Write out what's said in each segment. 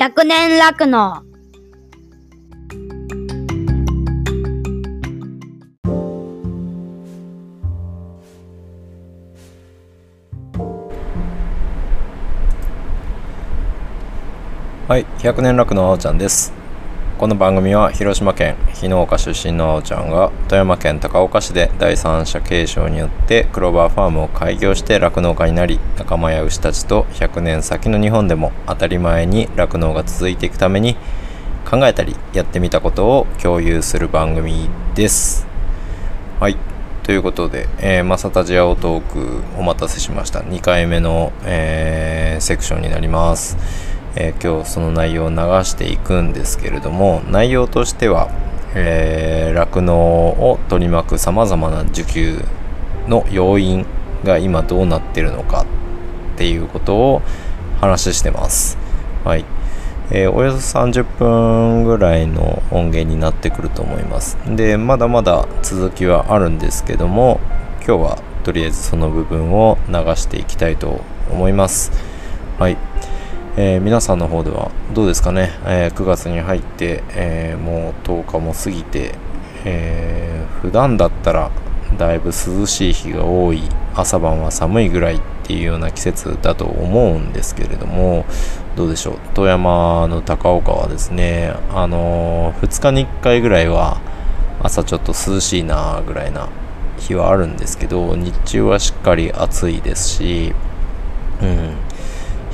100年楽のはい、100年楽のあおちゃんです。この番組は広島県日野岡出身のあおちゃんが富山県高岡市で第三者継承によってクローバーファームを開業して酪農家になり仲間や牛たちと100年先の日本でも当たり前に酪農が続いていくために考えたりやってみたことを共有する番組です。はい。ということで、えー、マサタジアオトークお待たせしました。2回目の、えーセクションになります。えー今日その内容を流していくんですけれども、内容としては、えー酪農を取り巻くさまざまな需給の要因が今どうなってるのかっていうことを話してます。はい。えーおよそ30分ぐらいの音源になってくると思います。で、まだまだ続きはあるんですけども、今日はとりあえずその部分を流していきたいと思います。はい。えー皆さんの方ではどうですかね、えー9月に入って、えーもう10日も過ぎて、えー普段だったらだいぶ涼しい日が多い。朝晩は寒いぐらいっていうような季節だと思うんですけれどもどうでしょう？富山の高岡はですねあのー2日に1回ぐらいは朝ちょっと涼しいなぐらいな日はあるんですけど日中はしっかり暑いですしうん。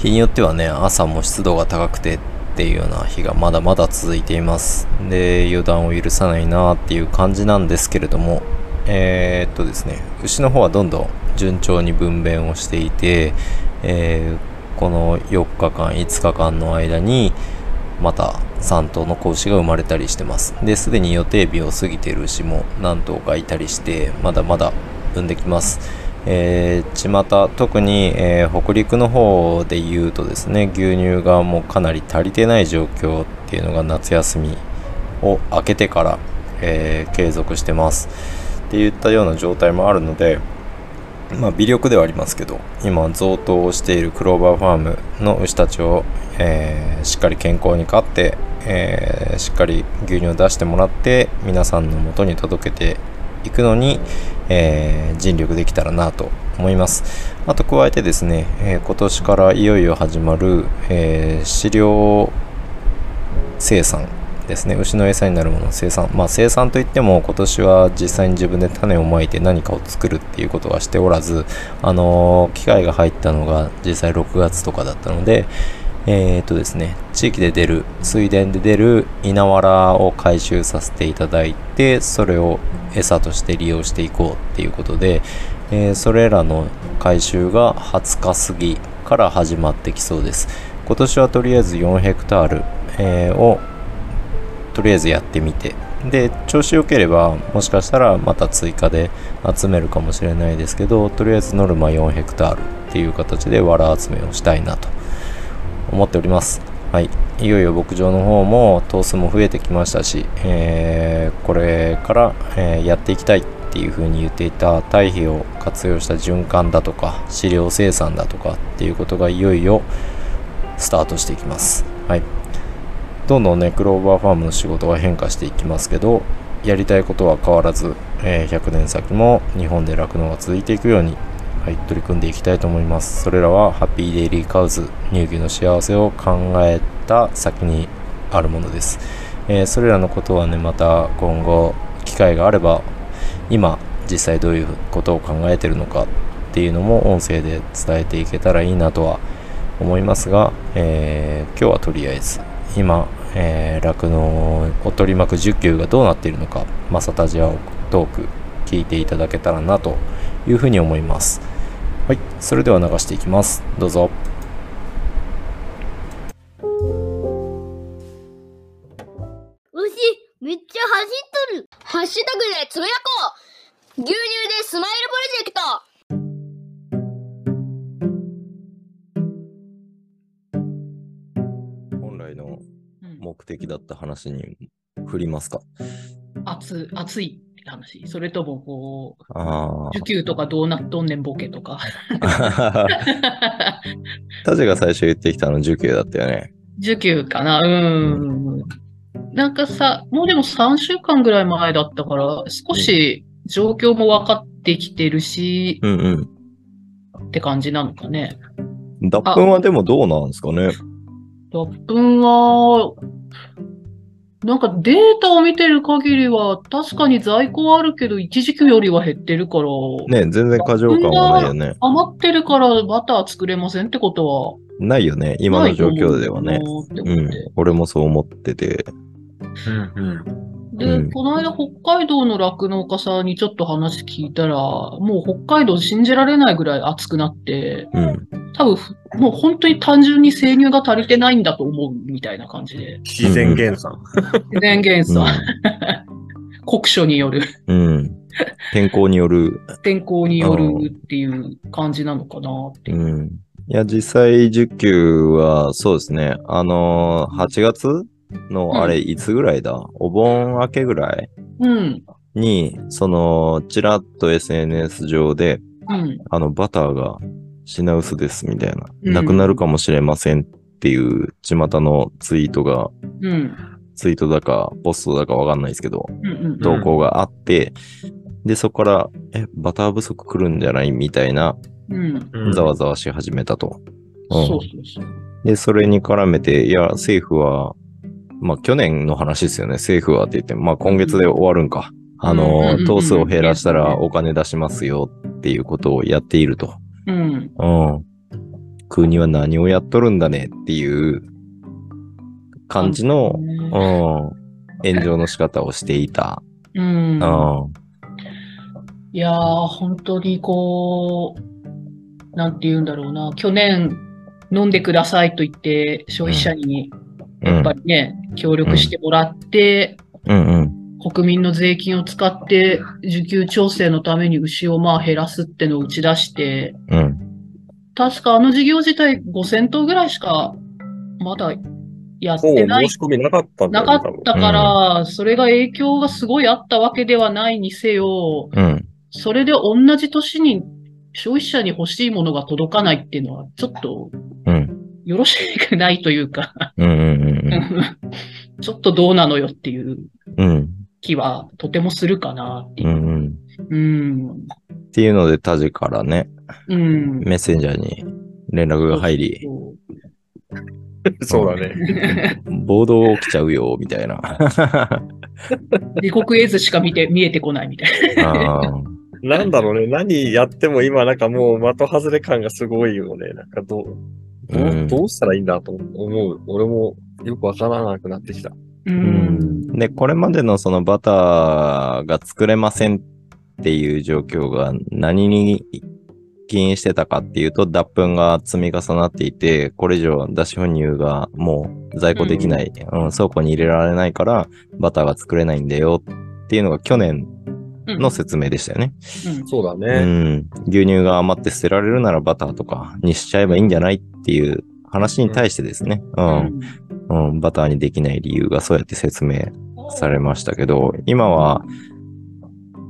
日によってはね朝も湿度が高くてっていうような日がまだまだ続いています。で予断を許さないなっていう感じなんですけれどもえーっとですね牛の方はどんどん順調に分娩をしていて、えーこの4日間5日間の間にまた3頭の子牛が生まれたりしてます。ですでに予定日を過ぎている牛も何頭かいたりしてまだまだ産んできます。えー、巷特に、えー北陸の方で言うとですね牛乳がもうかなり足りてない状況っていうのが夏休みを明けてから、えー継続してます。っていったような状態もあるのでまあ微力ではありますけど今贈答をしているクローバーファームの牛たちを、えーしっかり健康に飼って、えしっかり牛乳を出してもらって皆さんの元に届けていくのに、えー尽力できたらなと思います。あと加えてですね、えー今年からいよいよ始まる、えー飼料生産ですね。牛の餌になるものの生産。まあ生産といっても今年は実際に自分で種をまいて何かを作るっていうことはしておらずあの機械が入ったのが実際6月とかだったのでえー、とですね地域で出る水田で出る稲わらを回収させていただいてそれを餌として利用していこうっていうことで、えーそれらの回収が20日過ぎから始まってきそうです。今年はとりあえず4ヘクタール、えーをとりあえずやってみてで調子良ければもしかしたらまた追加で集めるかもしれないですけどとりあえずノルマ4ヘクタールっていう形で藁集めをしたいなと。思っております。はい。いよいよ牧場の方も頭数も増えてきましたし、えーこれから、えーやっていきたいっていう風に言っていた堆肥を活用した循環だとか飼料生産だとかっていうことがいよいよスタートしていきます。はい。どんどんねクローバーファームの仕事は変化していきますけどやりたいことは変わらず、えー100年先も日本で酪農が続いていくように、はい、取り組んでいきたいと思います。それらはハッピーデイリーカウズ乳牛の幸せを考えた先にあるものです、えーそれらのことはねまた今後機会があれば今実際どういうことを考えてるのかっていうのも音声で伝えていけたらいいなとは思いますが、えー今日はとりあえず今えー酪農、を取り巻く需給がどうなっているのかマサタジアトーク聞いていただけたらなというふうに思います。はいそれでは流していきます。どうぞ。牛めっちゃ走っとる。ハッシュタグでつぶやこう。牛乳でスマイルプロジェクト。本来のうん。目的だった話に振りますか？熱熱いって話それともこうあ受給とかどうなっとんねんボケとかあタジが最初言ってきたの受給だったよね受給かなうん。なんかさ、もうでも3週間ぐらい前だったから、少し状況も分かってきてるし、うんうん。って感じなのかね。脱粉はでもどうなんですかね。脱粉は、なんかデータを見てる限りは、確かに在庫はあるけど、一時期よりは減ってるから、ね、全然過剰感はないよね。余ってるからバター作れませんってことは、ないよね、今の状況ではね。うん。俺もそう思ってて。うんうん。で、うんこの間北海道の酪農家さんにちょっと話聞いたら、もう北海道信じられないぐらい暑くなって、うん。多分ふもう本当に単純に生乳が足りてないんだと思うみたいな感じで。自然減産。自然減産、酷暑による、うん。うん。天候による。天候によるっていう感じなのかなっていうう。ん。いや、実際、受給は、そうですね。あのー、8月の、うんあれ、いつぐらいだ、お盆明けぐらい？うん。に、その、ちらっと SNS 上で、うん。あの、バターが品薄ですみたいな、うんなくなるかもしれませんっていう、巷のツイートが、うん。ツイートだか、ポストだかわかんないですけど、うん。うん。投稿があって、で、そこから、え、バター不足来るんじゃないみたいな、うん。うんざわざわし始めたと。うんそうそうそう。で、それに絡めて、いや、政府は、まあ、去年の話ですよね。政府はって言って、まあ、今月で終わるんか。あうんうんうんのう、ん頭数を減らしたらお金出しますよっていうことをやっていると。うん。うん。国は何をやっとるんだねっていう感じの、うん、炎上の仕方をしていた。うん。うん。いやー、本当にこう、なんて言うんだろうな、去年飲んでくださいと言って、消費者にやっぱりね、協力してもらって、うんうん。国民の税金を使って、需給調整のために牛をまあ減らすってのを打ち出して、うん。確かあの事業自体5000頭ぐらいしかまだやってない申し込みなかったなかったから、それが影響がすごいあったわけではないにせよ、うん。それで同じ年に消費者に欲しいものが届かないっていうのは、ちょっとうん。よろしくないというか、うんうんうんちょっとどうなのよっていう。気はとてもするかなっていうう。んうん。うん。っていうので、タジからね、うん。メッセンジャーに連絡が入り、そうだね。暴動起きちゃうよ、みたいな。自国絵図しか見て、見えてこないみたいあーなんだろうね。何やっても今なんかもう的外れ感がすごいよね。なんかどう、どううんどうしたらいいんだと思う。俺もよくわからなくなってきた。な。う。うんんで、これまでのそのバターが作れませんっていう状況が何に起因してたかっていうと、脱粉が積み重なっていて、これ以上脱脂粉乳がもう在庫できない、うん倉庫に入れられないから、バターが作れないんだよっていうのが去年の説明でしたよね。うそうだね。ん。牛乳が余って捨てられるならバターとかにしちゃえばいいんじゃないっていう話に対してですね。う。うんん。うん。バターにできない理由がそうやって説明されましたけど、今は、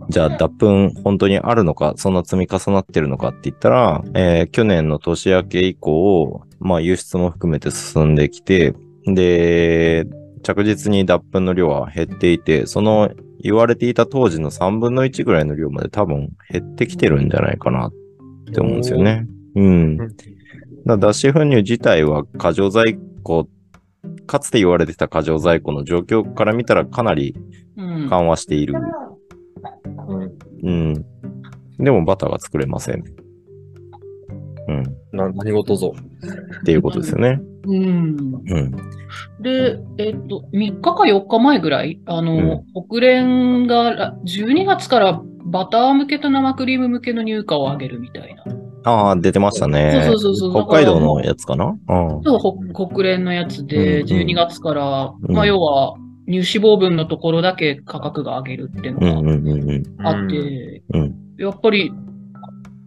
じゃあ脱粉本当にあるのか、そんな積み重なってるのかって言ったら、えー去年の年明け以降、まあ輸出も含めて進んできて、で、着実に脱粉の量は減っていて、その言われていた当時の3分の1ぐらいの量まで多分減ってきてるんじゃないかなって思うんですよね。うん。だ脱脂粉乳自体は過剰在庫、かつて言われてた過剰在庫の状況から見たらかなりうん。緩和している。うんうん。でもバターが作れません。うん。な何事ぞ。っていうことですよね。うん。うん。で、えっと、3日か4日前ぐらい、あの、国連がら12月からバター向けと生クリーム向けの入荷を上げるみたいな。ああ、出てましたね。そうそうそうそう北海道のやつかな？うん。そう、ほ国連のやつで、うんうん12月から、うんまあ、要は、乳脂肪分のところだけ価格が上げるっていううんのうんうんうん。があって、うんやっぱり、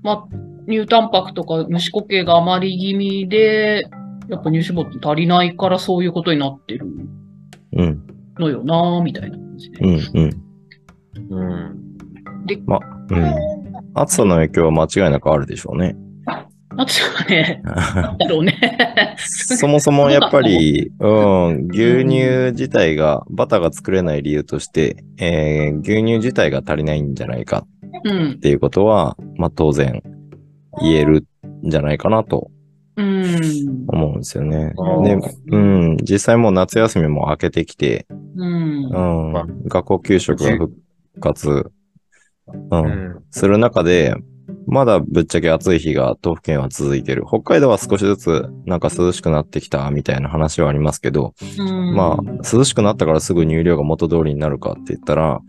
まあ、乳タンパクとか虫固形が余り気味で、やっぱ乳脂肪って足りないからそういうことになってるうん。のよなみたいな感じで。うんうん。うん。で、うん。暑さの影響は間違いなくあるでしょうね。暑さがね、なんだろうね。そもそもやっぱり、うん、牛乳自体が、バターが作れない理由として、えー牛乳自体が足りないんじゃないかうんっ。ていうことは、まあ当然言えるんじゃないかなとうん。思うんですよねあ。でー、うん、実際もう夏休みも明けてきて、うんう。ん、学校給食が復活、う、うんん。する中で、まだぶっちゃけ暑い日が東府県は続いてる。北海道は少しずつなんか涼しくなってきたみたいな話はありますけど、うんまあ、涼しくなったからすぐ乳量が元通りになるかって言ったら、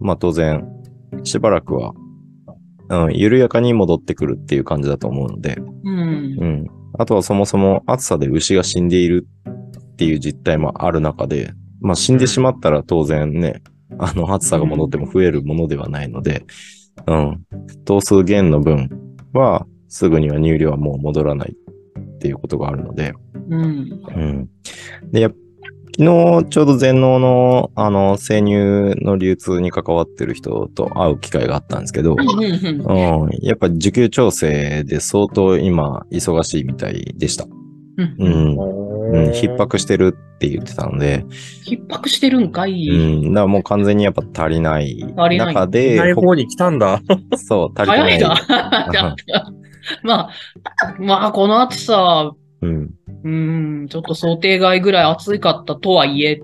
まあ当然、しばらくは、うん、緩やかに戻ってくるっていう感じだと思うので、うんう。ん。あとはそもそも暑さで牛が死んでいるっていう実態もある中で、まあ死んでしまったら当然ね、あの暑さが戻っても増えるものではないので、うん。頭数減の分はすぐには乳量はもう戻らないっていうことがあるので、うん。うん。で、やっ昨日ちょうど全農のあの生乳の流通に関わってる人と会う機会があったんですけど、うん。うん、やっぱ需給調整で相当今忙しいみたいでした。うんう。ん。うん、逼迫してるって言ってたので、逼迫してるんかい。うん、だからもう完全にやっぱ足りない足りない方に来たんだ。ほそう、足りてない。早いな。じゃあまあ、まあ、この暑さ、うん、うん、ちょっと想定外ぐらい暑かったとはいえ、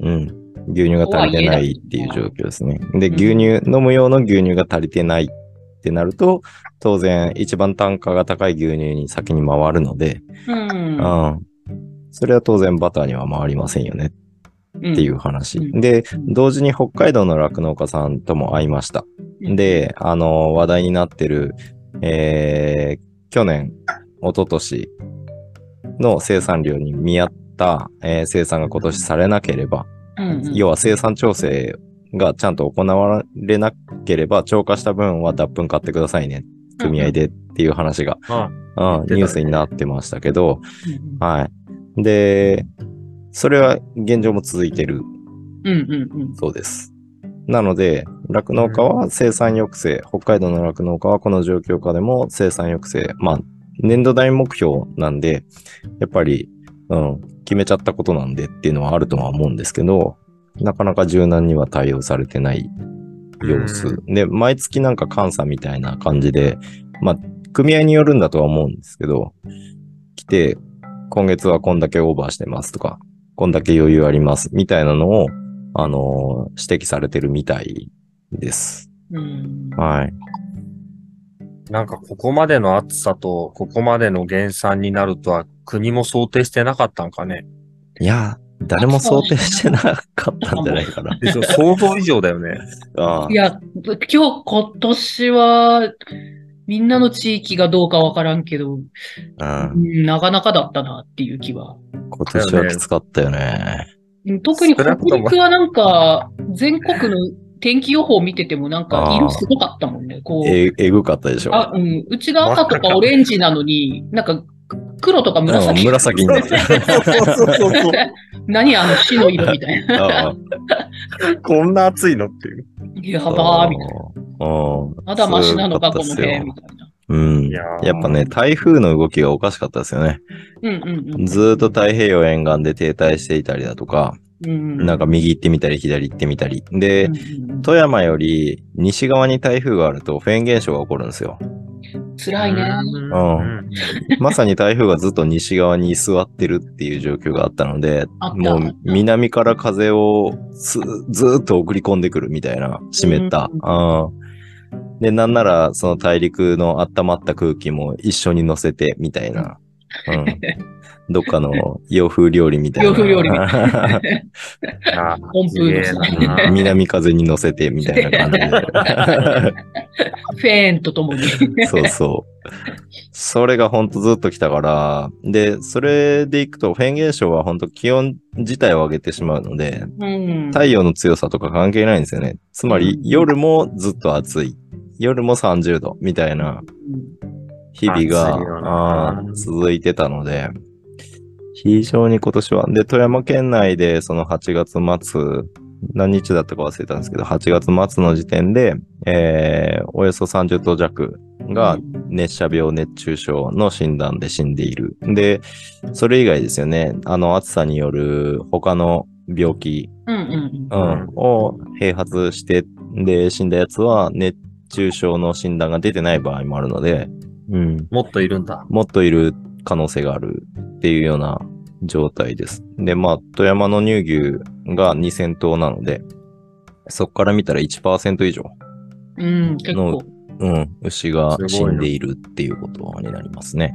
うん。牛乳が足りてないっていう状況ですね。で、うん牛乳、飲む用の牛乳が足りてないってなると、当然一番単価が高い牛乳に先に回るので、うん。うん。それは当然バターには回りませんよねっっていう話。うんで、うん同時に北海道の酪農家さんとも会いました。で、あの、話題になってる、えー、去年、一昨年の生産量に見合った、えー生産が今年されなければ、うん、要は生産調整がちゃんと行われなければ、超過した分は脱粉買ってくださいね。組合でっていう話が、あうん、ニュースになってましたけど、うんはい。で、それは現状も続いてるうんうんうんそうです。なので、酪農家は生産抑制、北海道の酪農家はこの状況下でも生産抑制、まあ、年度代目標なんで、やっぱり、うん、決めちゃったことなんでっていうのはあるとは思うんですけど、なかなか柔軟には対応されてない様子。で、毎月なんか監査みたいな感じで、まあ、組合によるんだとは思うんですけど、来て、今月はこんだけオーバーしてますとか、こんだけ余裕ありますみたいなのを、あのー指摘されてるみたいです。うんはい。なんかここまでの暑さと、ここまでの減産になるとは国も想定してなかったんかね。いや、誰も想定してなかったんじゃないかな。想像以上だよね。あいや、今日、今年は、みんなの地域がどうかわからんけど、あ、う。うんんなかなかだったなっていう気は。今年はきつかったよね。うん特に北陸はなんか、全国の天気予報見ててもなんか色すごかったもんね。こう、え、えぐかったでしょ。あ、うん、うちが赤とかオレンジなのに、なんか黒とかうん紫。紫になってそうそうそうそう。何あの死の色みたいな。ああこんな暑いのっていう。やばーみたいな。うん。まだマシなのか、この辺みたいな。うん。いやっぱね、台風の動きがおかしかったですよね。うんうんうん。ずーっと太平洋沿岸で停滞していたりだとか、うんなんか右行ってみたり左行ってみたり。で、うんうんうん富山より西側に台風があるとフェーン現象が起こるんですよ。辛いね。うん。まさに台風がずっと西側に居座ってるっていう状況があったので、もう南から風をずっと送り込んでくるみたいな湿った。うんで、なんならその大陸の温まった空気も一緒に乗せてみたいな。うん、どっかの洋風料理みたいな。洋風料理みたあ温風のさすげえな南風に乗せてみたいな感じで。フェーンとともに。そうそう。それがほんとずっと来たから、で、それでいくと、フェーン現象は本当気温自体を上げてしまうので、うん。太陽の強さとか関係ないんですよね。つまり、夜もずっと暑い。夜も30度みたいな日々が続いてたので、非常に今年は、で、富山県内でその8月末、何日だったか忘れたんですけど、8月末の時点で、えー、およそ30度弱が熱射病、熱中症の診断で死んでいる。で、それ以外ですよね。あの、暑さによる他の病気、うんうんううん。ん、を併発して、で、死んだやつは熱中症の診断が出てない場合もあるので、うん、もっといるんだ。もっといる可能性があるっていうような状態です。で、まあ、富山の乳牛が2000頭なので、そこから見たら1%以上、うん。うん、牛が死んでいるっていうことになりますね。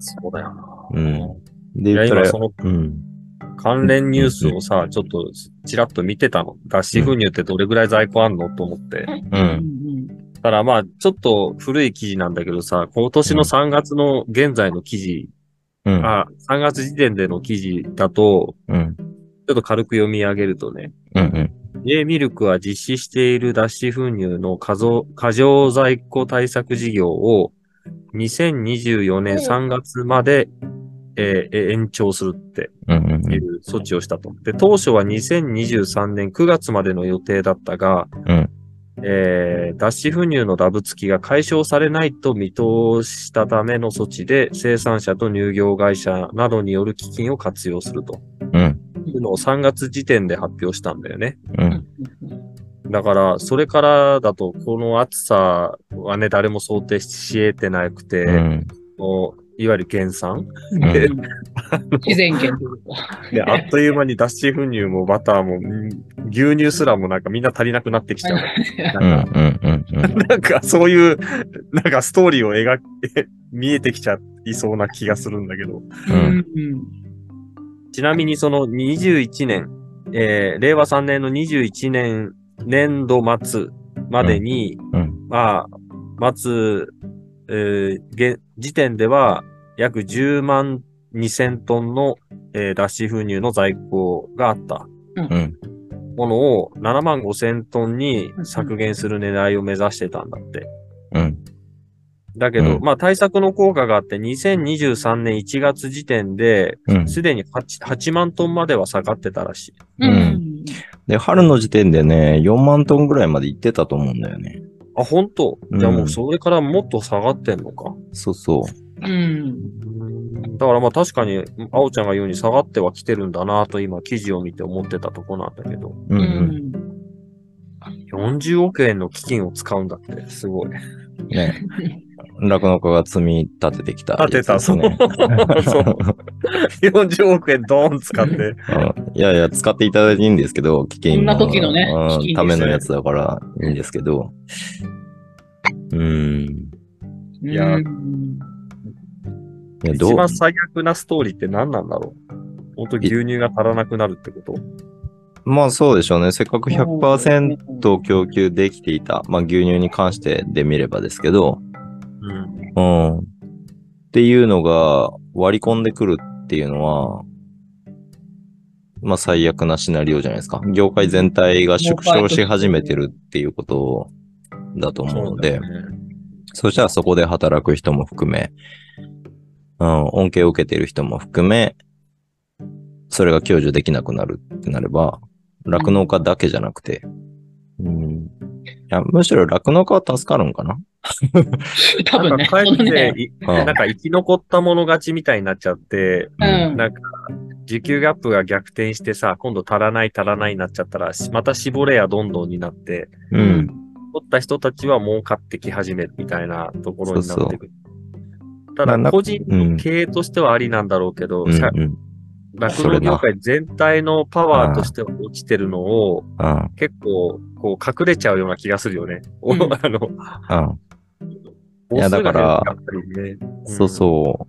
そうだよな。うん。で、言っうん。関連ニュースをさ、ちょっとちらっと見てたの。脱脂粉乳ってどれぐらい在庫あんのと思って。う。うんんただまあ、ちょっと古い記事なんだけどさ、今年の3月の現在の記事、うん。あ、3月時点での記事だと、うん。ちょっと軽く読み上げるとね、うん。うん。J ミルクは実施している脱脂粉乳の過剰過剰在庫対策事業を2024年3月まで、えーえ延長するって。いう措置をしたと。で、当初は2023年9月までの予定だったが、うんえー脱脂粉乳のダブ付きが解消されないと見通したための措置で、生産者と乳業会社などによる基金を活用するとうん。いうのを3月時点で発表したんだよね。う。うんんだから、それからだと、この暑さはね、誰も想定し得てなくて、うん。いわゆる減産うんで自然源というか。で、あっという間に脱脂粉乳もバターも、うん牛乳すらもなんかみんな足りなくなってきちゃう。うん。なんか、そういう、なんかストーリーを描け、見えてきちゃいそうな気がするんだけど。うんちなみにその21年、えー令和3年の21年年度末までに、うん。まあ、末、えー現時点では約10万2000トンの、えー脱脂粉乳の在庫があったうん。ものを7万5000トンに削減する狙いを目指してたんだって。うん。だけど、うんまあ対策の効果があって2023年1月時点でうん。すでに 8, 8万トンまでは下がってたらしい。うんで、春の時点でね、4万トンぐらいまで行ってたと思うんだよね。あ、本当？うんじゃあもうそれからもっと下がってんのか。そうそうんだからまあ確かに、あおちゃんが言うに下がってはきてるんだなと今記事を見て思ってたとこなんだけど、う。う。うんうん。ん40億円の基金を使うんだって、すごい。ね。酪農家が積み立ててきたやつ立てた、そう。そう。40億円ドーン使って。うんいやいや、使っていただいていいんですけど、危険こんな時のねためのやつだからいいんですけど。うん。いやうん一番最悪なストーリーって何なんだろう？本当牛乳が足らなくなるってこと？まあそうでしょうね。せっかく100%供給できていた。まあ牛乳に関してで見ればですけど、うん。うん。っていうのが割り込んでくるっていうのは、まあ最悪なシナリオじゃないですか。業界全体が縮小し始めてるっていうことだと思うので、そねそしたらそこで働く人も含め、うん、恩恵を受けてる人も含め、それが享受できなくなるってなれば、酪農家だけじゃなくて、うん。いや、むしろ酪農家は助かるんかな？多分ね。なんか帰って、ねなんか生き残った者勝ちみたいになっちゃって、うんなんか、需給ギャップが逆転してさ、今度足らない足らないになっちゃったら、しまた絞れやどんどんになって、うん。取った人たちは儲かってき始めるみたいなところになってくる。ただ、まあな個人の経営としてはありなんだろうけど、うん。さうん。酪農業界全体のパワーとしては落ちてるのを、うん。結構、こう、隠れちゃうような気がするよね。おうん あの、うん。いやだからね、そうそ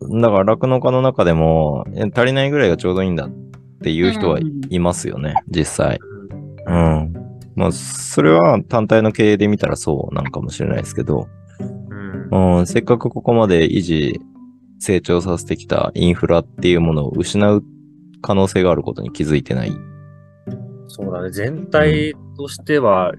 う。だから酪農家の中でも、足りないぐらいがちょうどいいんだっていう人はうんいますよね、実際。うん。うん。まあ、それは単体の経営で見たらそうなんかもしれないですけど、うんうん、せっかくここまで維持、成長させてきたインフラっていうものを失う可能性があることに気づいてない。そうだね。全体としては、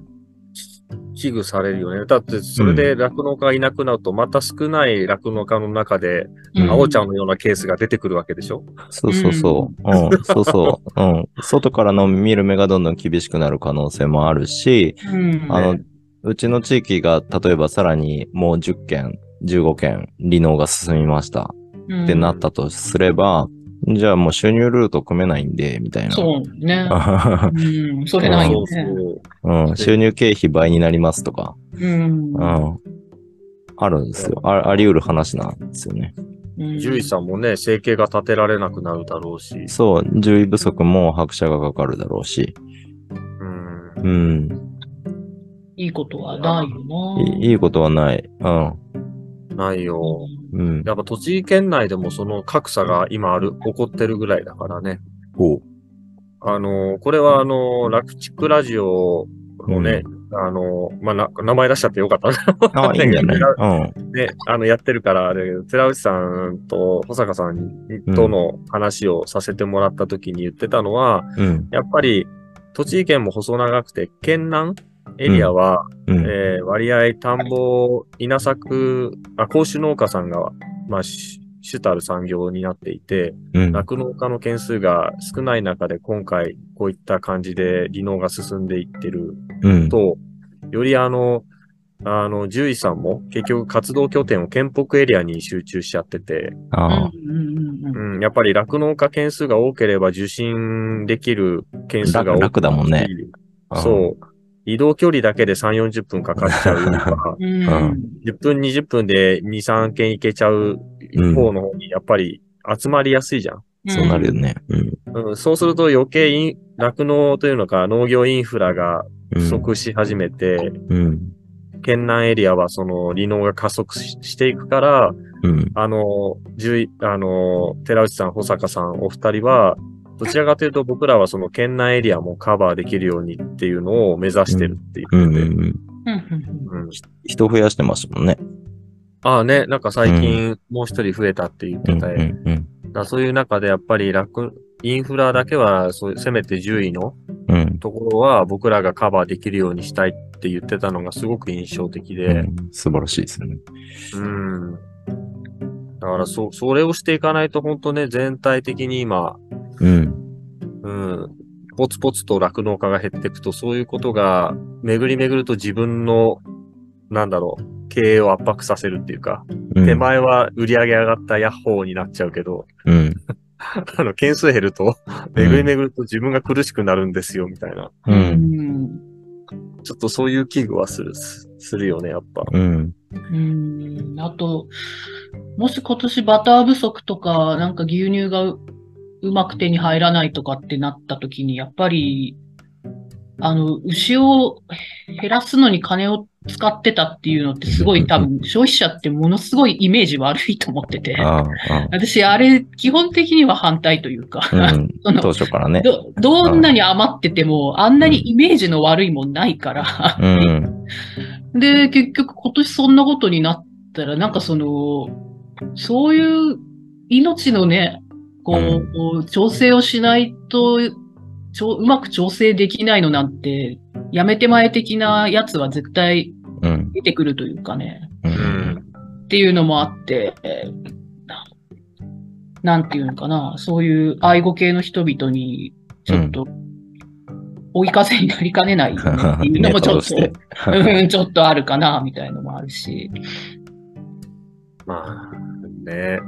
危惧されるよね。だって、それで酪農家がいなくなると、また少ない酪農家の中で、うん青ちゃんのようなケースが出てくるわけでしょ？そうそうそう。うん、そうそう。うん。外からの見る目がどんどん厳しくなる可能性もあるし、うんあの、うちの地域が、例えばさらにもう10件、15件、離農が進みましたってなったとすれば、じゃあもう収入ルート組めないんで、みたいな。そうね。うん、それないよね。そう。うん、収入経費倍になりますとか、うん。うん。あるんですよ。ああり得る話なんですよね。うん獣医さんもね、生計が立てられなくなるだろうし。そう、獣医不足も拍車がかかるだろうし。うん。うん。いいことはないよな。いいいいことはない。うん。ないよ。うん。やっぱ栃木県内でもその格差が今ある、起こってるぐらいだからね。ほあの、これはあの、楽チックラジオのね、あの、まあ、な名前出しちゃってよかったな。あ、いいんじゃない？うん。ね、あの、やってるから、で寺内さんと保坂さんとの話をさせてもらった時に言ってたのは、うん。やっぱり、栃木県も細長くて、県南エリアは、うん。えー割合田んぼ、稲作、あ、甲州農家さんが、まあ、し主たる産業になっていて、うん。酪農家の件数が少ない中で今回こういった感じで離農が進んでいってるうん。と、よりあの、あの、獣医さんも結局活動拠点を県北エリアに集中しちゃってて、ああ。うんやっぱり酪農家件数が多ければ受診できる件数が多く楽だもんね。そう。移動距離だけで3、40分かかっちゃうよりか うんうん10分、20分で2、3件行けちゃう方の方にやっぱり集まりやすいじゃん。そうなるよね。うん。うん、そうすると余計イン酪農というのか農業インフラがうん不足し始めて、うん。県南エリアはその離農が加速ししていくから、うん。あの、あの、寺内さん、保坂さん、お二人は、どちらかというと僕らはその県内エリアもカバーできるようにっていうのを目指してるって。言ってて。うん。うんうんうん人増やしてますもんね。ああね、なんか最近もう一人増えたって言っうん。てた、うん。うん。だそういう中でやっぱり楽、インフラだけは、そういうせめて獣医のうん。ところは僕らがカバーできるようにしたいって言ってたのがすごく印象的うで、ん素晴らしいですよね。うん。だからそ、それをしていかないと本当ね、全体的に今、うん。うん、ポツポツと酪農家が減っていくと、そういうことが巡り巡ると自分の、なんだろう、経営を圧迫させるっていうか、うん手前は売り上げ上がったヤッホーになっちゃうけど、うん。あの、件数減ると、巡り巡ると自分が苦しくなるんですよ、みたいな。う。うんんちょっとそういう危惧はする、すするよね、やっぱ。うん。うんあと、もし今年バター不足とか、なんか牛乳がううまく手に入らないとかってなった時に、やっぱり、あの、牛を減らすのに金を使ってたっていうのってすごい多分消費者ってものすごいイメージ悪いと思ってて。ああ。私、あれ、基本的には反対というか、当初からね。ど、どんなに余ってても、あんなにイメージの悪いもんないから。うん。で、結局今年そんなことになったら、なんかその、そういう命のね、こう、調整をしないと、ちょうまく調整できないのなんて、やめて前的なやつは絶対うん。出てくるというかね、う。うん。ん。っていうのもあって、えーななんていうのかな、そういう愛護系の人々に、ちょっと、追い風になりかねない。っていうのもちょっと、うんちょっとあるかな、みたいのもあるし。まあ、ね。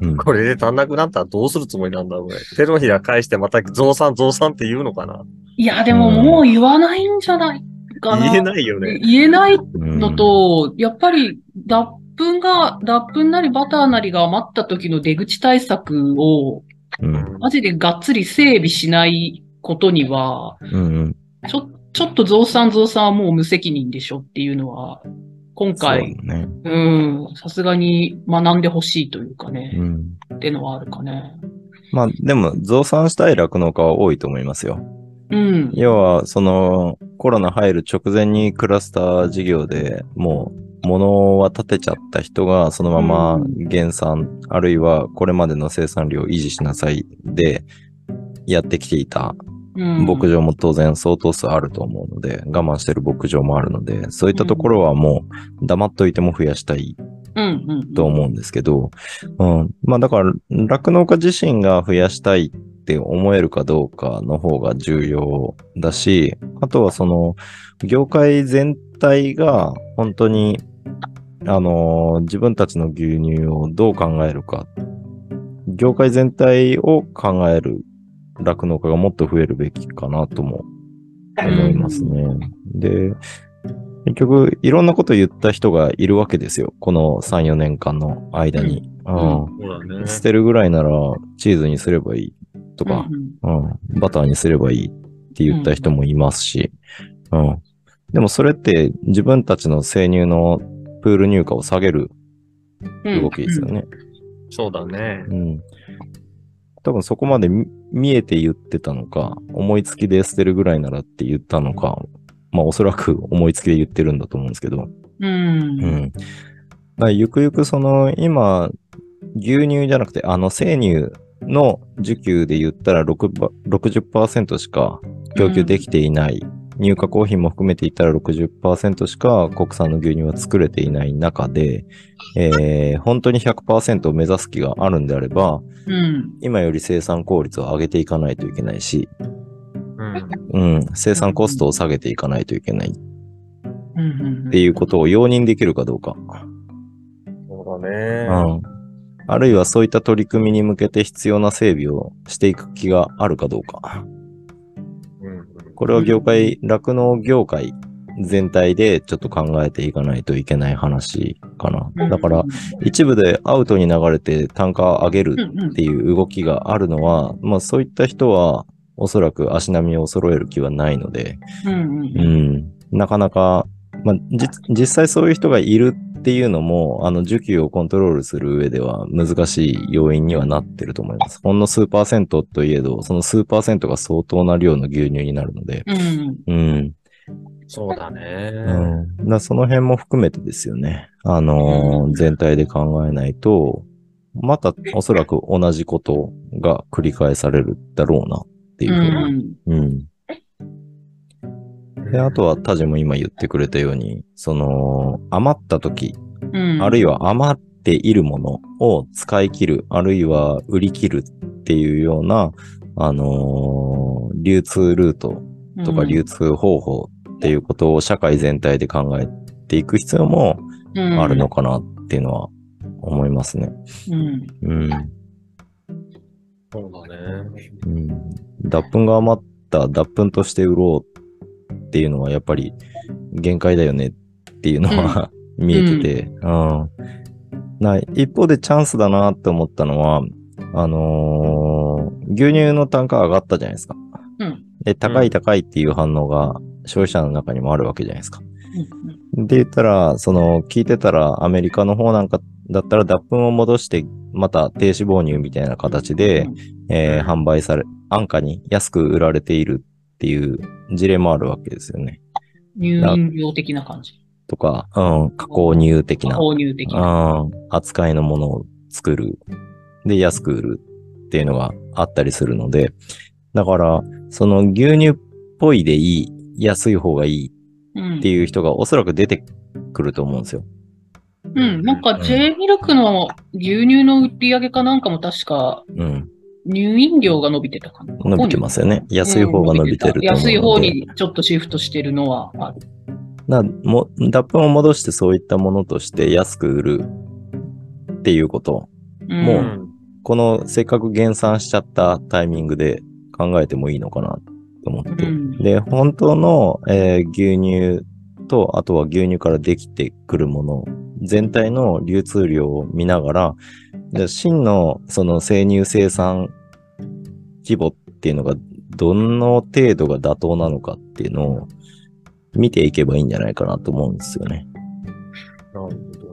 うん。これで足んなくなったらどうするつもりなんだろうね。手のひら返してまた増産増産って言うのかな。いや、でももう言わないんじゃないかな。言えないよね。言えないうんのと、やっぱり脱粉が、脱粉なりバターなりが余った時の出口対策を、うん。マジでがっつり整備しないことには、うん。ちょ、ちょっと増産増産はもう無責任でしょっていうのは、今回、ね。うん、さすがに学んでほしいというかね、うん。っていうのはあるかね。まあ、でも、増産したい酪農家は多いと思いますよ。うん。要は、その、コロナ入る直前にクラスター事業でもう、物は立てちゃった人が、そのまま減産、あるいはこれまでの生産量を維持しなさいで、やってきていたうん牧場も当然相当数あると思うので、我慢してる牧場もあるので、そういったところはもう黙っといても増やしたい。と思うんですけど、うん。まあだから、酪農家自身が増やしたいって思えるかどうかの方が重要だし、あとはその、業界全体が本当に、あのー自分たちの牛乳をどう考えるか、業界全体を考える酪農家がもっと増えるべきかなとも思いますね。で、結局、いろんなこと言った人がいるわけですよ。この3、4年間の間に。うんそうだね。捨てるぐらいならチーズにすればいいとか、うんうん、バターにすればいいって言った人もいますし、うん。でもそれって自分たちの生乳のプール入荷を下げるうん動きですよね。そうだね。うん。多分そこまで見見えて言ってたのか、思いつきで捨てるぐらいならって言ったのか、まあおそらく思いつきで言ってるんだと思うんですけど、うん。うん。ゆくゆくその今、牛乳じゃなくてあの生乳の需給で言ったら6ば60%しか供給できていない。入荷コーヒーも含めて言ったら60%しか国産の牛乳は作れていない中で、えー本当に100%を目指す気があるんであれば、うん。今より生産効率を上げていかないといけないし、うん。うん、生産コストを下げていかないといけないっうんうんていうことを容認できるかどうか。そうだね。うん。あるいはそういった取り組みに向けて必要な整備をしていく気があるかどうか。うん。これは業界、酪農業界全体でちょっと考えていかないといけない話かな。だから、一部でアウトに流れて単価を上げるっていう動きがあるのは、まあそういった人はおそらく足並みを揃える気はないので、うん、なかなか、まあ、じ実際そういう人がいるっていうのも、あの、需給をコントロールする上では難しい要因にはなってると思います。ほんの数パーセントといえど、その数パーセントが相当な量の牛乳になるので、うんうん。そうだうね。ん。だからその辺も含めてですよね。あのーうん全体で考えないと、またおそらく同じことが繰り返されるだろうなっていうふうにうん。で、あとはタジも今言ってくれたように、その、余った時、うんあるいは余っているものを使い切る、あるいは売り切るっていうような、あのー流通ルートとか流通方法っていうことを社会全体で考えていく必要もあるのかなっていうのは思いますね。うんうん。そうだね。うん。脱粉が余った脱粉として売ろうっていうのはやっぱり限界だよねっていうのは、見えてて、うん。な一方でチャンスだなって思ったのは、あのー牛乳の単価上がったじゃないですか。うんで、高い高いっていう反応が消費者の中にもあるわけじゃないですか。うんで言ったら、その、聞いてたら、アメリカの方なんかだったら、脱粉を戻して、また低脂肪乳みたいな形で、えー販売され、安価に安く売られているっていう事例もあるわけですよね。乳飲料的な感じ。とか、うん、加工乳的な、購入的な。うん、扱いのものを作る。で、安く売るっていうのがあったりするので、だから、その牛乳っぽいでいい、安い方がいいうんっていう人がおそらく出てくると思うんですよ。うん、なんか J ミルクの牛乳の売り上げかなんかも確かうん。乳飲料が伸びてたかな。伸びてますよね。安い方が伸びてるうので。安い方にちょっとシフトしてるのはある。なも脱粉を戻してそういったものとして安く売るっていうこと。うんもうこのせっかく減産しちゃったタイミングで考えてもいいのかなと思って。うんで、本当の、えー牛乳と、あとは牛乳からできてくるもの、全体の流通量を見ながら、じゃあ真のその生乳生産規模っていうのがどの程度が妥当なのかっていうのを見ていけばいいんじゃないかなと思うんですよね。なるほど。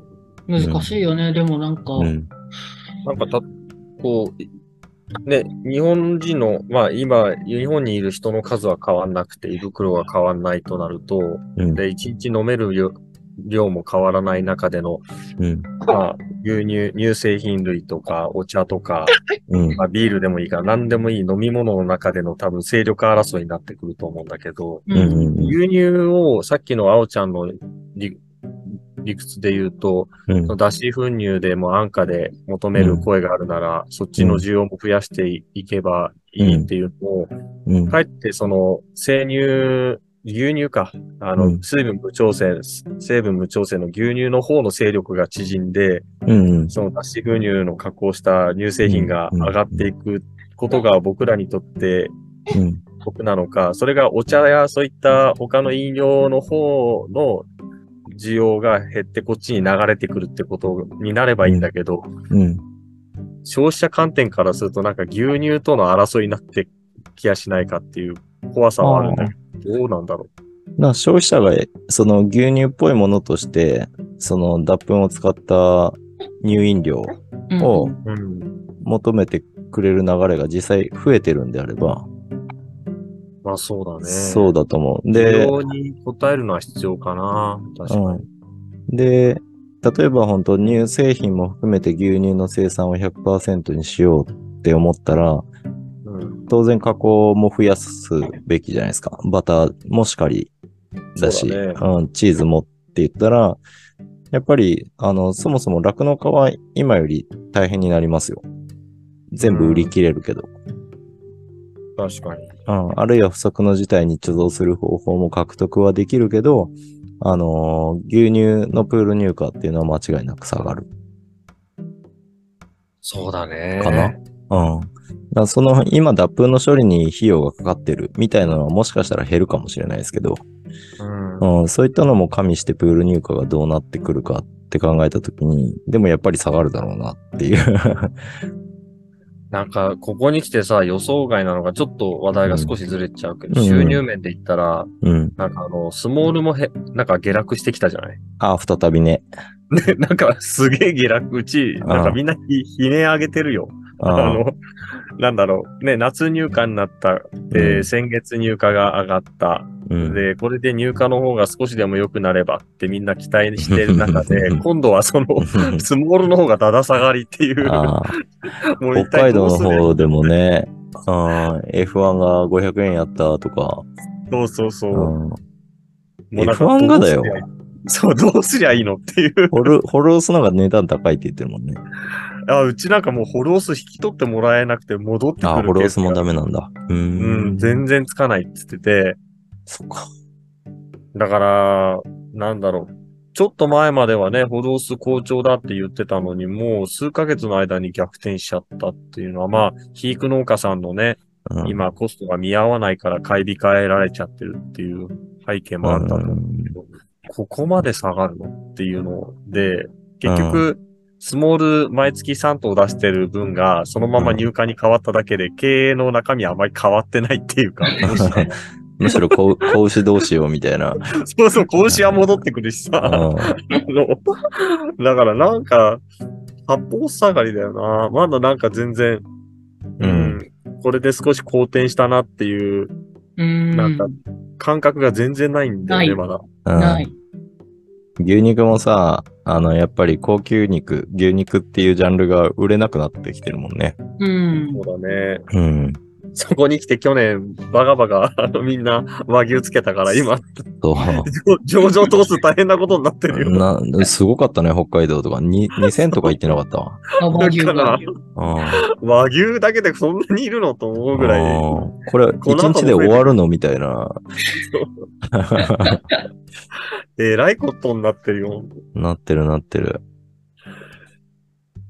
難しいよね、でもなんか。うん。なんかた、こう、ね、日本人の、まあ今、日本にいる人の数は変わんなくて、胃袋が変わんないとなると、うん。で、一日飲める量量も変わらない中での、うん。まあ、牛乳、乳製品類とか、お茶とか、うん。まあ、ビールでもいいから、何でもいい飲み物の中での多分勢力争いになってくると思うんだけど、う。うんんうん牛乳をさっきのあおちゃんの理理屈で言うと、脱脂粉乳でも安価で求める声があるなら、そっちの需要も増やしていいけばいいっていうのを、うん。かえってその生乳、牛乳か、あの、うん水分無調整、成分無調整の牛乳の方の勢力が縮んで、うん。その脱脂粉乳の加工した乳製品が上がっていくことが僕らにとってうん。得なのか、それがお茶やそういった他の飲料の方の需要が減ってこっちに流れてくるってことになればいいんだけど、うん。消費者観点からするとなんか牛乳との争いになってきやしないかっていう怖さはあるんだけど、どうなんだろな消費者がその牛乳っぽいものとして、その脱粉を使った乳飲料うんをう。うん。求めてくれる流れが実際増えてるんであれば、まあそうだね。そうだと思う。需で、要に応えるのは必要かな。確かに。で、例えば本当乳製品も含めて牛乳の生産を100%にしようって思ったら、うん。当然加工も増やすべきじゃないですか。バターもしかりだし、そうだうん、チーズもって言ったら、やっぱり、あの、そもそも酪農家は今より大変になりますよ。全部売り切れるけど。確かに。うん、あるいは不足の事態に貯蔵する方法も獲得はできるけど、あのー牛乳のプール入荷っていうのは間違いなく下がるそうだね。かな？うん。だその、今脱粉の処理に費用がかかってるみたいなのはもしかしたら減るかもしれないですけど、うん。うん、そういったのも加味してプール入荷がどうなってくるかって考えたときに、でもやっぱり下がるだろうなっていう。なんか、ここに来てさ、予想外なのが、ちょっと話題が少しずれちゃうけど、うん収入面で言ったら、うん。なんかあの、スモールもへ、なんか下落してきたじゃない？あ、再びね。ね、なんかすげえ下落、うち、なんかみんなひ、ひね上げてるよ。あ あの、なんだろう。ね、夏入荷になった。で、うん先月入荷が上がった。うん。で、これで入荷の方が少しでも良くなればってみんな期待してる中で、今度はその、スモールの方がだだ下がりっていう。あ もう北海道の方でもね、あー F1 が500円やったとか、そうそうそう。うん、もうなんか F1 がだよそう、どうすりゃいいのっていう。ホル、ホルオスの方が値段高いって言ってるもんね。あうちなんかもうホロース引き取ってもらえなくて戻ってくるあ、ホルオスもダメ。メなんだ。うー。うんん、全然つかないって言ってて、そっか。だから、なんだろう。ちょっと前まではね、ホロース好調だって言ってたのに、もう数ヶ月の間に逆転しちゃったっていうのは、まあ、肥育農家さんのね、うん、今コストが見合わないから買い控えられちゃってるっていう背景もあったと思うけど、ここまで下がるのっていうので、結局、スモール毎月3頭出してる分が、そのまま入荷に変わっただけで、経営の中身はあまり変わってないっていうか、むしろ子子牛どうしようみたいな。そうそう、子牛は戻ってくるしさ、だからなんか、八方下がりだよな。まだなんか全然、うん、これで少し好転したなっていううん。なんか感覚が全然ないんだよね、まだ。うんない。牛肉もさ、あの、やっぱり高級肉、牛肉っていうジャンルが売れなくなってきてるもんね。うん。そうだね。うん。そこに来て去年、バカバカ、あの、みんな和牛つけたから、今、そ 上場通す大変なことになってるう。よ。な、すごかったね、北海道とか。に2000とか行ってなかったわ。あ和牛だ。和牛だけでそんなにいるのと思うぐらい。うんこれ、一日で終わるのみたいな。えらいことになってるよ。なってるなってる。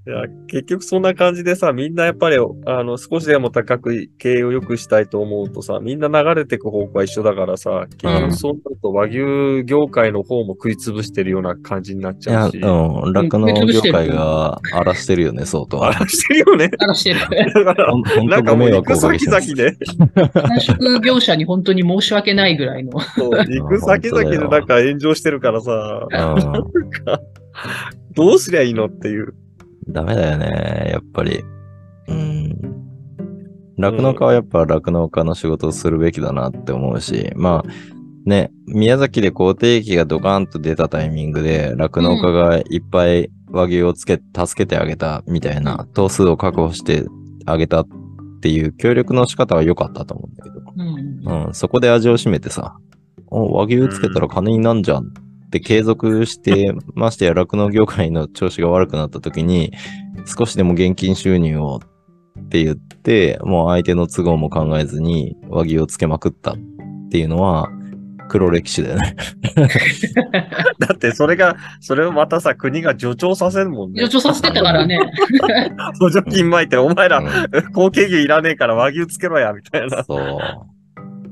いや、結局そんな感じでさ、みんなやっぱり、あの、少しでも高く経営を良くしたいと思うとさ、みんな流れていく方向は一緒だからさ、結うん局そうなると和牛業界の方も食いつぶしてるような感じになっいや、ちゃうし。うん。酪農業界が荒らしてるよね、相当。あらしてるよね。あらしてる。だからなんかもう行く先々。で、繁殖業者に本当に申し訳ないぐらいの。そう行く先々でなんか炎上してるからさ、うん。どうすりゃいいのっていう。ダメだよね、やっぱり。うん。酪農家はやっぱ酪農家の仕事をするべきだなって思うし、まあ、ね、宮崎で肯定期がドカーンと出たタイミングで、酪農家がいっぱい和牛をつけ、助けてあげたみたいな、頭数を確保してあげたっていう協力の仕方は良かったと思うんだけど、うん。うん、そこで味を占めてさ、お和牛つけたら金になんじゃんって継続して、ましてや酪農業界の調子が悪くなった時に、少しでも現金収入をって言って、もう相手の都合も考えずに和牛をつけまくったっていうのは、黒歴史だよね。だってそれが、それをまたさ、国が助長させるもんね。助長させてたからね。補助金巻いて、お前ら、うん後継牛いらねえから和牛つけろや、みたいな。そう。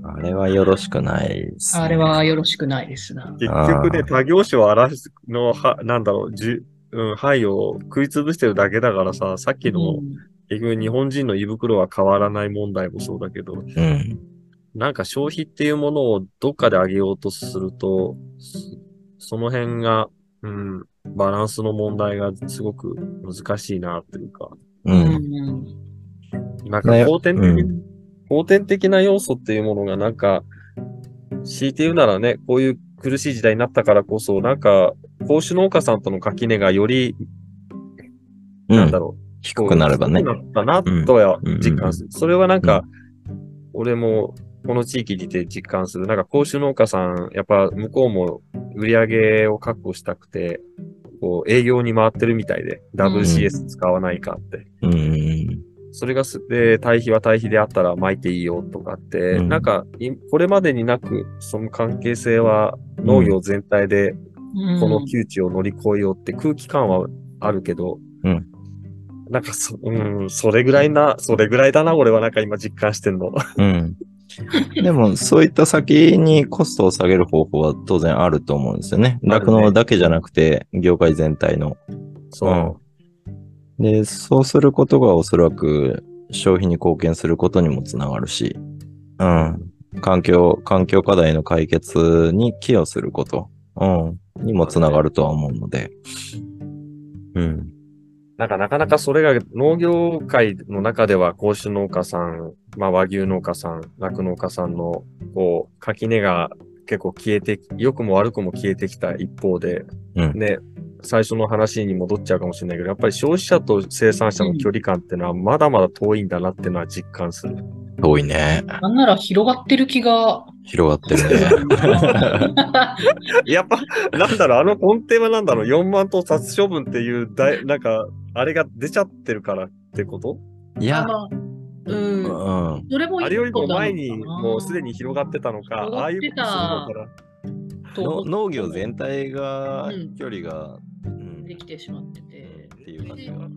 あれはよろしくないです、あれはよろしくないですな。結局ね、他業種を荒らすの、は、なんだろう、じゅ、うん、範囲を食い潰してるだけだからさ、さっきの、結局日本人の胃袋は変わらない問題もそうだけど、うん。なんか消費っていうものをどっかで上げようとすると、そその辺が、うん、バランスの問題がすごく難しいなっていうか、う。うんん。なんかね後天的、うん後天的な要素っていうものがなんか、強いて言うならね、こういう苦しい時代になったからこそ、なんか、講師農家さんとの垣根がより、うんなんだ。ろう、低くなればね低。くなったなとは実感する。それはなんか、俺もこの地域にいて実感する。なんか、講師農家さん、やっぱ向こうも売り上げを確保したくて、こう、営業に回ってるみたいで、WCS 使わないかって。うん。それがす、で、対比は対比であったら巻いていいよとかって、うんなんか、いこれまでになく、その関係性は農業全体でこの窮地を乗り越えようって空気感はあるけど、うんなんかそ、うん、それぐらいな、それぐらいだな、俺はなんか今実感してんの。うん。でも、そういった先にコストを下げる方法は当然あると思うんですよね。酪農だけじゃなくて、業界全体の。そう。で、そうすることがおそらく消費に貢献することにもつながるし、うん。環境、環境課題の解決に寄与すること、うん。にもつながるとは思うので。うん。なんかなかなかそれが農業界の中では、甲州農家さん、まあ和牛農家さん、酪農家さんの、こう、垣根が結構消えて、良くも悪くも消えてきた一方で、うんね、最初の話に戻っちゃうかもしれないけど、やっぱり消費者と生産者の距離感ってのはまだまだ遠いんだなっていうのは実感する。遠いね。なんなら広がってる気が。広がってるね。やっぱ、なんだろう、あの根底はなんだろう、4万頭殺処分っていう大、なんか、あれが出ちゃってるからってこと？いや、うん。うん。それもあれよりも前にもうすでに広がってたのか、広がってたああいうことするのか農業全体がうん、距離が、うんできてしまってて。っていう感じが。